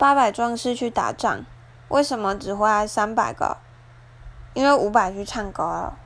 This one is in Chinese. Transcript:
八百壮士去打仗，为什么只会来三百个？因为五百去唱歌了。